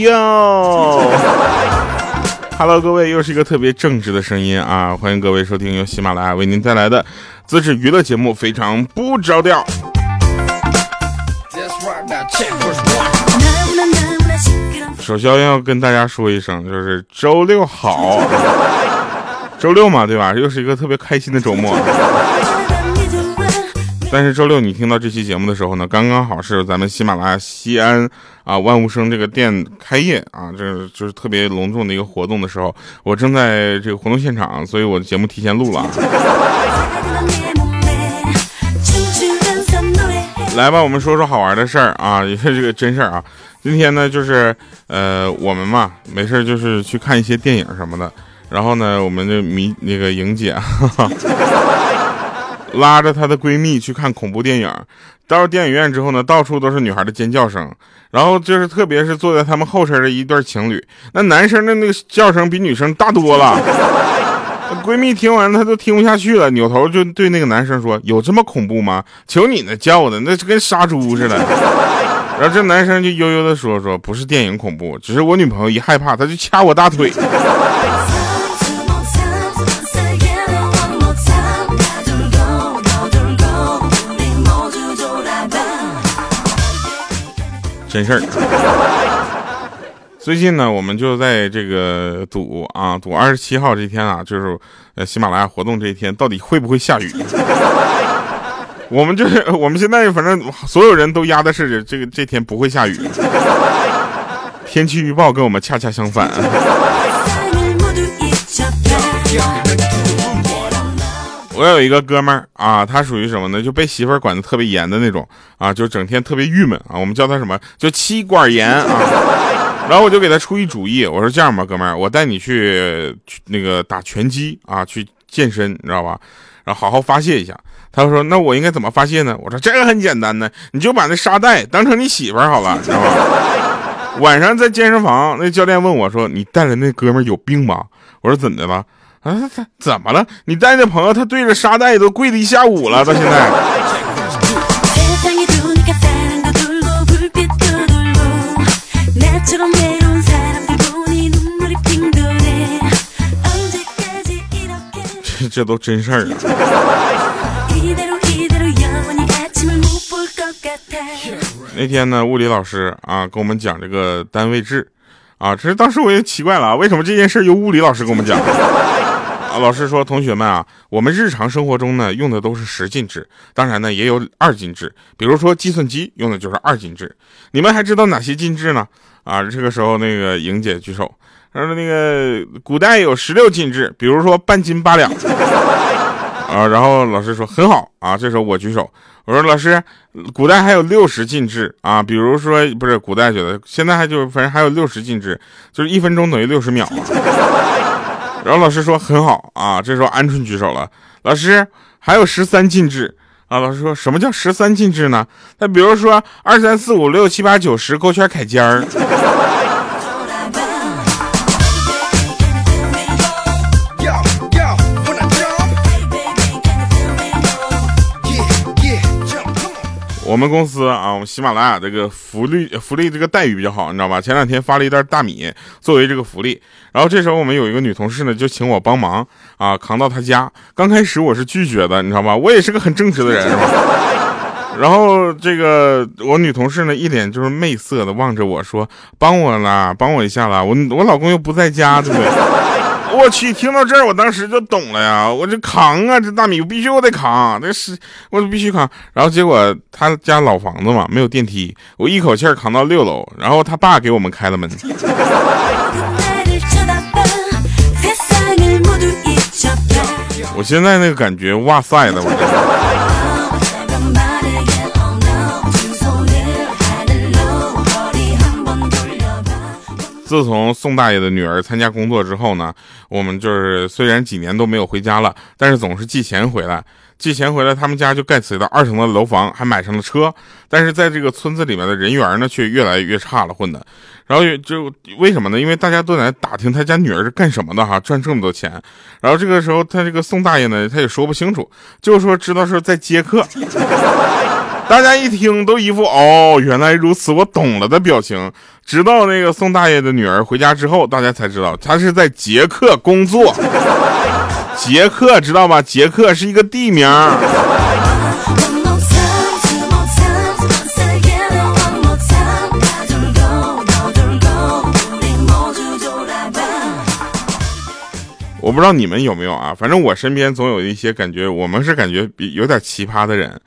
哟，Hello，各位，又是一个特别正直的声音啊！欢迎各位收听由喜马拉雅为您带来的自制娱乐节目，非常不着调。首先要跟大家说一声，就是周六好，周六嘛，对吧？又是一个特别开心的周末。但是周六你听到这期节目的时候呢，刚刚好是咱们喜马拉雅西安啊万物生这个店开业啊，这就是特别隆重的一个活动的时候，我正在这个活动现场，所以我的节目提前录了。来吧，我们说说好玩的事儿啊，也 是这个真事儿啊。今天呢，就是呃，我们嘛，没事就是去看一些电影什么的，然后呢，我们的迷那个莹姐。哈 哈拉着她的闺蜜去看恐怖电影，到了电影院之后呢，到处都是女孩的尖叫声，然后就是特别是坐在他们后身的一对情侣，那男生的那个叫声比女生大多了。闺蜜听完她都听不下去了，扭头就对那个男生说：“有这么恐怖吗？求你那叫的，那是跟杀猪似的。”然后这男生就悠悠的说：“说不是电影恐怖，只是我女朋友一害怕，她就掐我大腿。”真事儿。最近呢，我们就在这个赌啊，赌二十七号这天啊，就是呃喜马拉雅活动这一天，到底会不会下雨？我们就是我们现在反正所有人都压的是这个这天不会下雨。天气预报跟我们恰恰相反。我有一个哥们儿啊，他属于什么呢？就被媳妇儿管的特别严的那种啊，就整天特别郁闷啊。我们叫他什么？就妻管严啊。然后我就给他出一主意，我说这样吧，哥们儿，我带你去那个打拳击啊，去健身，你知道吧？然后好好发泄一下。他说那我应该怎么发泄呢？我说这个很简单呢，你就把那沙袋当成你媳妇儿好了，知道吧？晚上在健身房，那教练问我说：“你带来那哥们儿有病吧？”我说怎的了？啊，他怎么了？你带那朋友，他对着沙袋都跪了一下午了，到现在。这 这都真事儿啊！那天呢，物理老师啊，跟我们讲这个单位制，啊，这是当时我也奇怪了，为什么这件事由物理老师跟我们讲？老师说，同学们啊，我们日常生活中呢用的都是十进制，当然呢也有二进制，比如说计算机用的就是二进制。你们还知道哪些进制呢？啊，这个时候那个莹姐举手，她说那个古代有十六进制，比如说半斤八两。啊，然后老师说很好啊，这时候我举手，我说老师，古代还有六十进制啊，比如说不是古代觉得现在还就反正还有六十进制，就是一分钟等于六十秒。然后老师说很好啊，这时候鹌鹑举手了。老师还有十三进制啊。老师说什么叫十三进制呢？那比如说二三四五六七八九十勾圈凯尖儿。我们公司啊，我们喜马拉雅这个福利福利这个待遇比较好，你知道吧？前两天发了一袋大米作为这个福利，然后这时候我们有一个女同事呢，就请我帮忙啊，扛到她家。刚开始我是拒绝的，你知道吧？我也是个很正直的人，是吧？然后这个我女同事呢，一脸就是媚色的望着我说：“帮我啦，帮我一下啦！我我老公又不在家，对不对？” 我去，听到这儿，我当时就懂了呀！我这扛啊，这大米必须我得扛，那是我必须扛。然后结果他家老房子嘛，没有电梯，我一口气扛到六楼，然后他爸给我们开了门。我现在那个感觉，哇塞的，我。自从宋大爷的女儿参加工作之后呢，我们就是虽然几年都没有回家了，但是总是寄钱回来，寄钱回来，他们家就盖起了二层的楼房，还买上了车。但是在这个村子里面的人缘呢，却越来越差了，混的。然后就为什么呢？因为大家都在打听他家女儿是干什么的哈，赚这么多钱。然后这个时候，他这个宋大爷呢，他也说不清楚，就说知道是在接客。大家一听都一副哦，原来如此，我懂了的表情。直到那个宋大爷的女儿回家之后，大家才知道他是在捷克工作。捷克知道吧？捷克是一个地名。我不知道你们有没有啊？反正我身边总有一些感觉，我们是感觉比有点奇葩的人，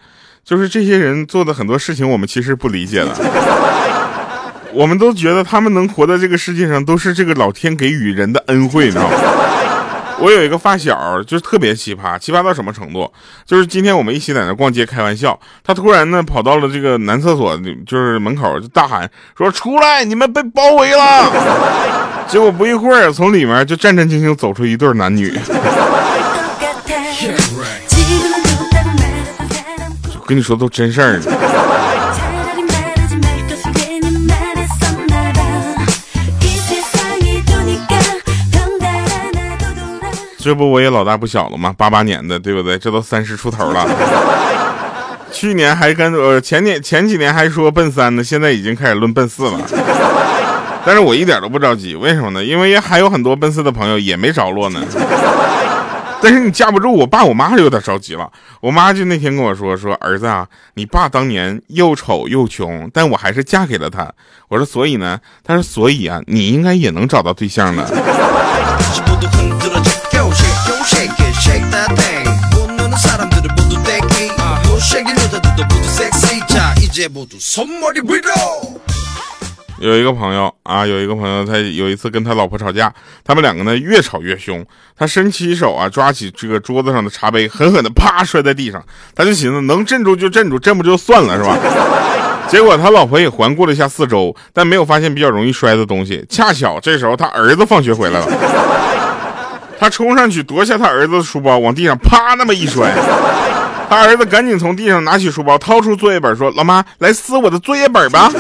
就是这些人做的很多事情，我们其实不理解的。我们都觉得他们能活在这个世界上，都是这个老天给予人的恩惠，你知道吗？我有一个发小，就是特别奇葩，奇葩到什么程度？就是今天我们一起在那逛街开玩笑，他突然呢跑到了这个男厕所，就是门口就大喊说：“出来，你们被包围了！” 结果不一会儿，从里面就战战兢兢走出一对男女。我跟你说，都真事儿呢。这不我也老大不小了吗？八八年的，对不对？这都三十出头了。去年还跟呃前年前几年还说奔三呢，现在已经开始论奔四了。但是我一点都不着急，为什么呢？因为还有很多奔四的朋友也没着落呢。但是你架不住我爸我妈就有点着急了。我妈就那天跟我说说儿子啊，你爸当年又丑又穷，但我还是嫁给了他。我说所以呢？他说所以啊，你应该也能找到对象 的。有一个朋友啊，有一个朋友，他有一次跟他老婆吵架，他们两个呢越吵越凶，他伸起手啊，抓起这个桌子上的茶杯，狠狠的啪摔在地上。他就寻思能镇住就镇住，镇不住就算了，是吧？结果他老婆也环顾了一下四周，但没有发现比较容易摔的东西。恰巧这时候他儿子放学回来了，他冲上去夺下他儿子的书包，往地上啪那么一摔。他儿子赶紧从地上拿起书包，掏出作业本，说：“老妈，来撕我的作业本吧。”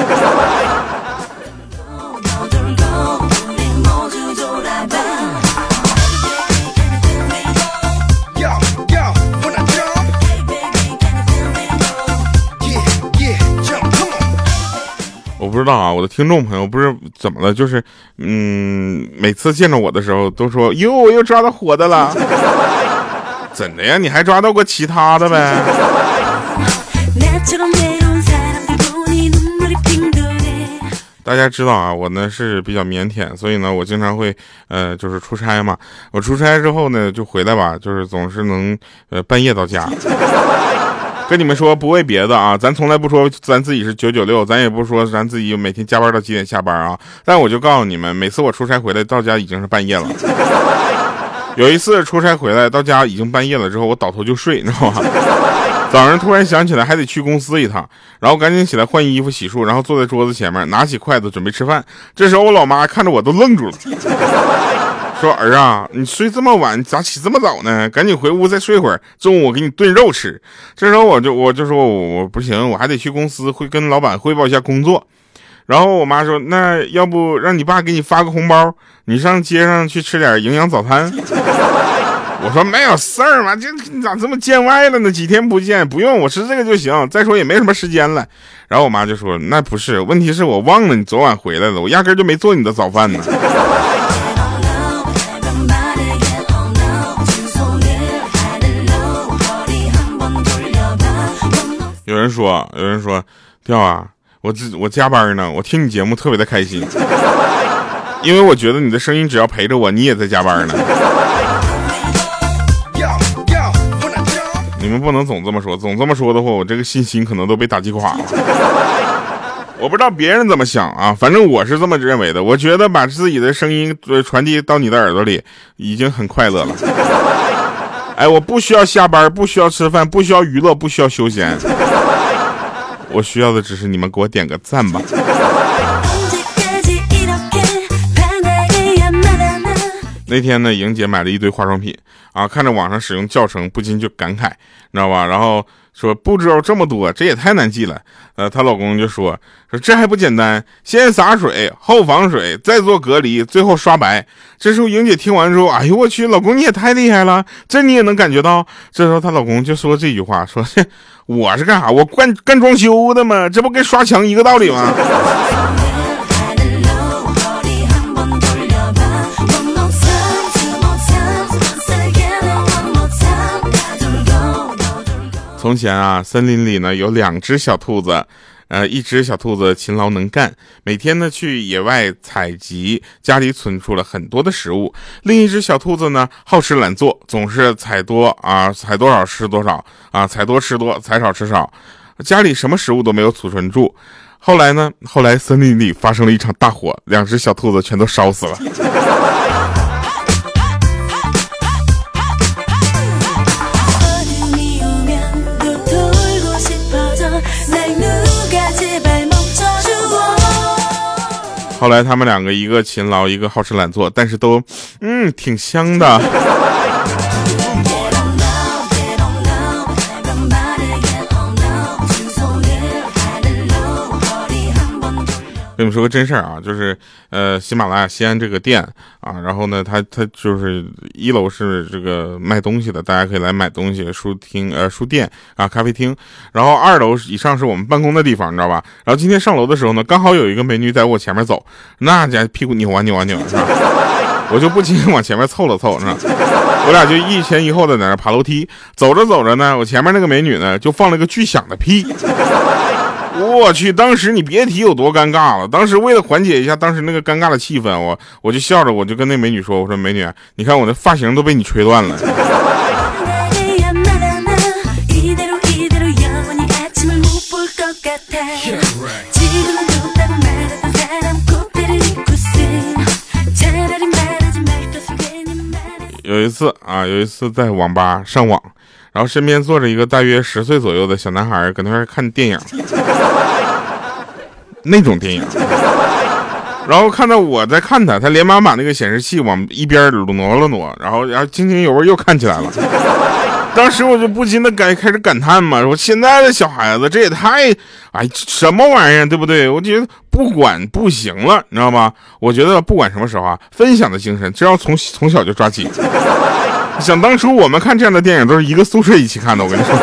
不知道啊，我的听众朋友不是怎么了，就是，嗯，每次见着我的时候都说哟，我又抓到活的了，怎的呀？你还抓到过其他的呗？大家知道啊，我呢是比较腼腆，所以呢，我经常会，呃，就是出差嘛。我出差之后呢，就回来吧，就是总是能，呃，半夜到家。跟你们说，不为别的啊，咱从来不说咱自己是九九六，咱也不说咱自己每天加班到几点下班啊。但我就告诉你们，每次我出差回来到家已经是半夜了。有一次出差回来到家已经半夜了之后，我倒头就睡，你知道吗？早上突然想起来还得去公司一趟，然后赶紧起来换衣服洗漱，然后坐在桌子前面拿起筷子准备吃饭。这时候我老妈看着我都愣住了。说儿啊，你睡这么晚，咋起这么早呢？赶紧回屋再睡会儿，中午我给你炖肉吃。这时候我就我就说我我不行，我还得去公司会跟老板汇报一下工作。然后我妈说，那要不让你爸给你发个红包，你上街上去吃点营养早餐。我说没有事儿嘛，这你咋这么见外了呢？几天不见，不用我吃这个就行。再说也没什么时间了。然后我妈就说，那不是，问题是我忘了你昨晚回来了，我压根就没做你的早饭呢。人说，有人说，调啊，我我加班呢，我听你节目特别的开心，因为我觉得你的声音只要陪着我，你也在加班呢。你们不能总这么说，总这么说的话，我这个信心可能都被打击垮了。我不知道别人怎么想啊，反正我是这么认为的。我觉得把自己的声音传递到你的耳朵里，已经很快乐了。哎，我不需要下班，不需要吃饭，不需要娱乐，不需要休闲。我需要的只是你们给我点个赞吧。那天呢，莹姐买了一堆化妆品啊，看着网上使用教程，不禁就感慨，你知道吧？然后说步骤这么多，这也太难记了。呃，她老公就说说这还不简单，先洒水，后防水，再做隔离，最后刷白。这时候莹姐听完之后，哎呦我去，老公你也太厉害了，这你也能感觉到。这时候她老公就说这句话，说 我是干啥？我干干装修的吗？这不跟刷墙一个道理吗？从前啊，森林里呢有两只小兔子，呃，一只小兔子勤劳能干，每天呢去野外采集，家里存储了很多的食物；另一只小兔子呢好吃懒做，总是采多啊，采多少吃多少啊，采多吃多，采少吃少，家里什么食物都没有储存住。后来呢，后来森林里发生了一场大火，两只小兔子全都烧死了。后来他们两个，一个勤劳，一个好吃懒做，但是都，嗯，挺香的。跟你们说个真事儿啊，就是呃，喜马拉雅西安这个店啊，然后呢，它它就是一楼是这个卖东西的，大家可以来买东西，书厅呃书店啊咖啡厅，然后二楼以上是我们办公的地方，你知道吧？然后今天上楼的时候呢，刚好有一个美女在我前面走，那家屁股扭啊扭啊扭，是吧？我就不禁往前面凑了凑，是吧？我俩就一前一后的在那爬楼梯，走着走着呢，我前面那个美女呢就放了个巨响的屁。我去，当时你别提有多尴尬了。当时为了缓解一下当时那个尴尬的气氛，我我就笑着，我就跟那美女说：“我说美女，你看我的发型都被你吹乱了。”有一次啊，有一次在网吧上网。然后身边坐着一个大约十岁左右的小男孩，搁那看电影，那种电影。然后看到我在看他，他连忙把那个显示器往一边挪了挪，然后然后津津有味又看起来了。当时我就不禁的感开始感叹嘛，说现在的小孩子这也太哎什么玩意儿，对不对？我觉得不管不行了，你知道吗？我觉得不管什么时候啊，分享的精神只要从从小就抓紧。想当初我们看这样的电影都是一个宿舍一起看的，我跟你说。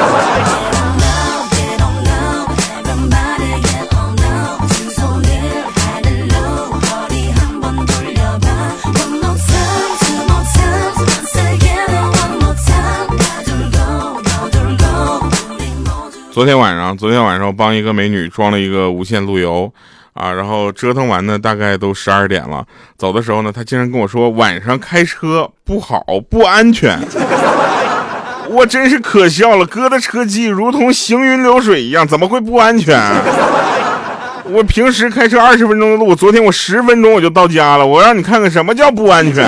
昨天晚上，昨天晚上我帮一个美女装了一个无线路由。啊，然后折腾完呢，大概都十二点了。走的时候呢，她竟然跟我说晚上开车不好，不安全。我真是可笑了，哥的车技如同行云流水一样，怎么会不安全？我平时开车二十分钟的路，昨天我十分钟我就到家了。我让你看看什么叫不安全。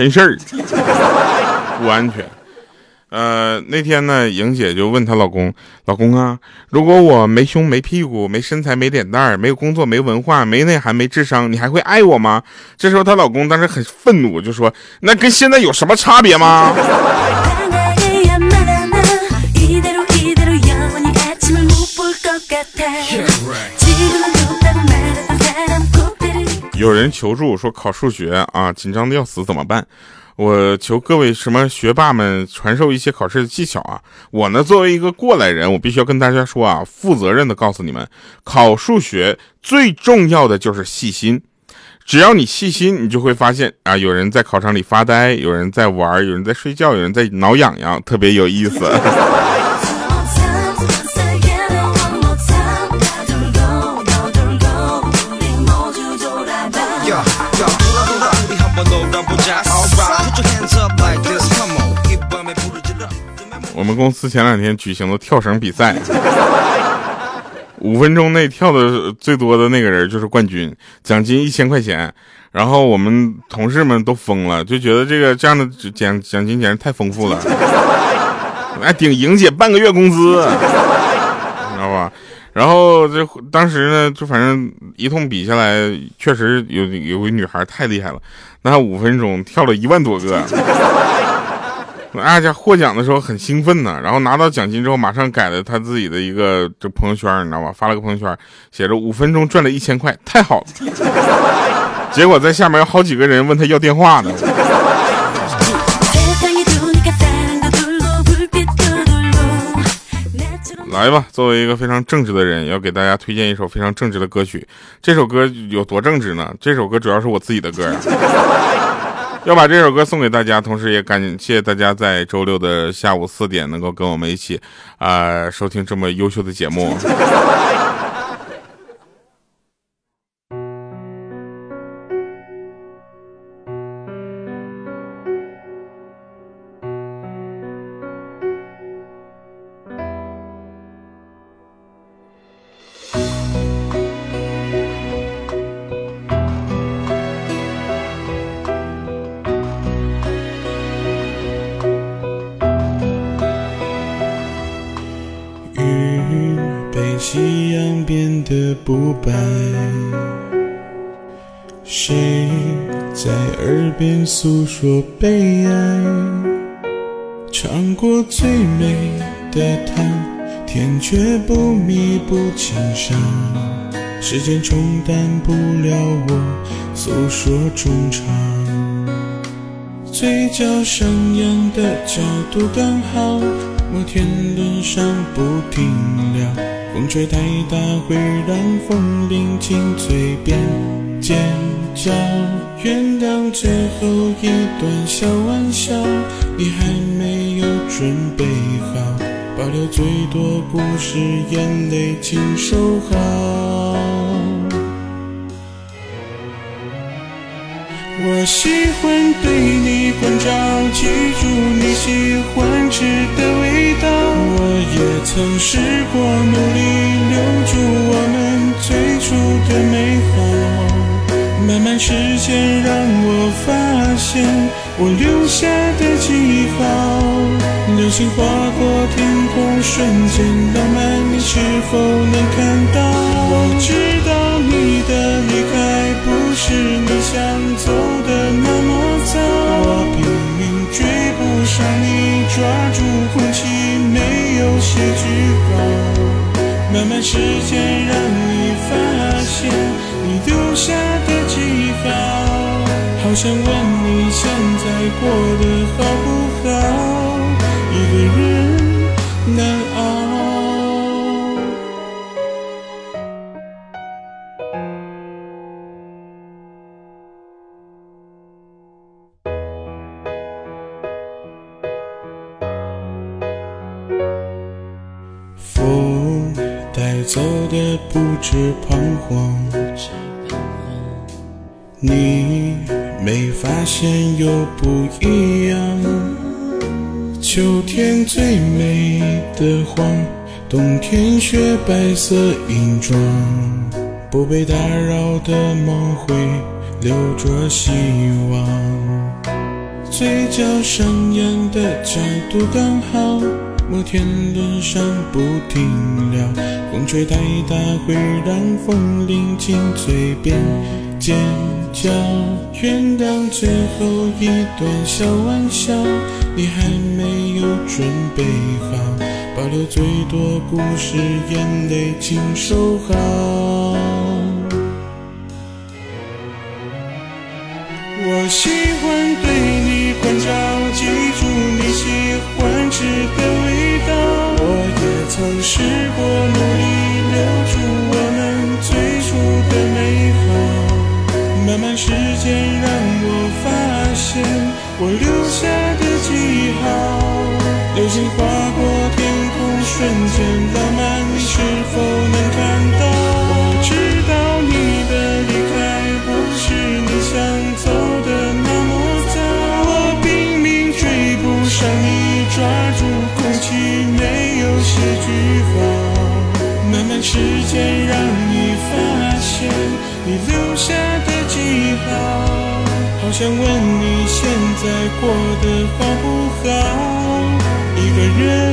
真事儿，不安全。呃，那天呢，莹姐就问她老公：“老公啊，如果我没胸没屁股没身材没脸蛋儿没有工作没文化没内涵没智商，你还会爱我吗？”这时候她老公当时很愤怒，就说：“那跟现在有什么差别吗？”有人求助说考数学啊，紧张的要死，怎么办？我求各位什么学霸们传授一些考试的技巧啊！我呢，作为一个过来人，我必须要跟大家说啊，负责任的告诉你们，考数学最重要的就是细心。只要你细心，你就会发现啊，有人在考场里发呆，有人在玩，有人在睡觉，有人在挠痒痒，特别有意思。我们公司前两天举行了跳绳比赛，五分钟内跳的最多的那个人就是冠军，奖金一千块钱。然后我们同事们都疯了，就觉得这个这样的奖奖金简直太丰富了，哎，顶莹姐半个月工资，你知道吧？然后这当时呢，就反正一通比下来，确实有有个女孩太厉害了，那五分钟跳了一万多个。阿家获奖的时候很兴奋呢，然后拿到奖金之后，马上改了他自己的一个这朋友圈，你知道吧？发了个朋友圈，写着五分钟赚了一千块，太好了。结果在下面有好几个人问他要电话呢。来吧，作为一个非常正直的人，要给大家推荐一首非常正直的歌曲。这首歌有多正直呢？这首歌主要是我自己的歌呀。要把这首歌送给大家，同时也感谢大家在周六的下午四点能够跟我们一起，啊，收听这么优秀的节目。不白，谁在耳边诉说悲哀？尝过最美的糖，甜却不弥补情伤。时间冲淡不了我诉说衷肠，嘴角上扬的角度刚好，摩天轮上不停聊。风吹太大会让风铃进嘴边尖叫，原谅最后一段小玩笑，你还没有准备好，保留最多不是，眼泪请收好。我喜欢对你关照，记住你喜欢吃的味道。我也曾试过努力留住我们最初的美好，慢慢时间让我发现我留下的记号。流星划过天空，瞬间浪漫，你是否能看到？我知道你的不是你想走的那么早，我拼命追不上你，抓住空气没。有些句号，慢慢时间让你发现你留下的记号，好想问你现在过得好不好？一个人难你没发现又不一样。秋天最美的黄，冬天雪白色银装。不被打扰的梦会留着希望，嘴角上扬的角度刚好。摩天轮上不停聊，风吹太大会让风铃进嘴边尖叫。原谅最后一段小玩笑，你还没有准备好，保留最多故事，眼泪请收好。我喜欢对你关照，记住你喜欢吃的味道。我也。曾试过努力留住我们最初的美，慢慢时间让我发现我留下的记号。流星划过天空，瞬间浪漫，你是否能看到？我知道你的离开不是你想走的那么早，我拼命追不上你，抓住空气。没有些句话，慢慢时间我想问你现在过得好不好？一个人。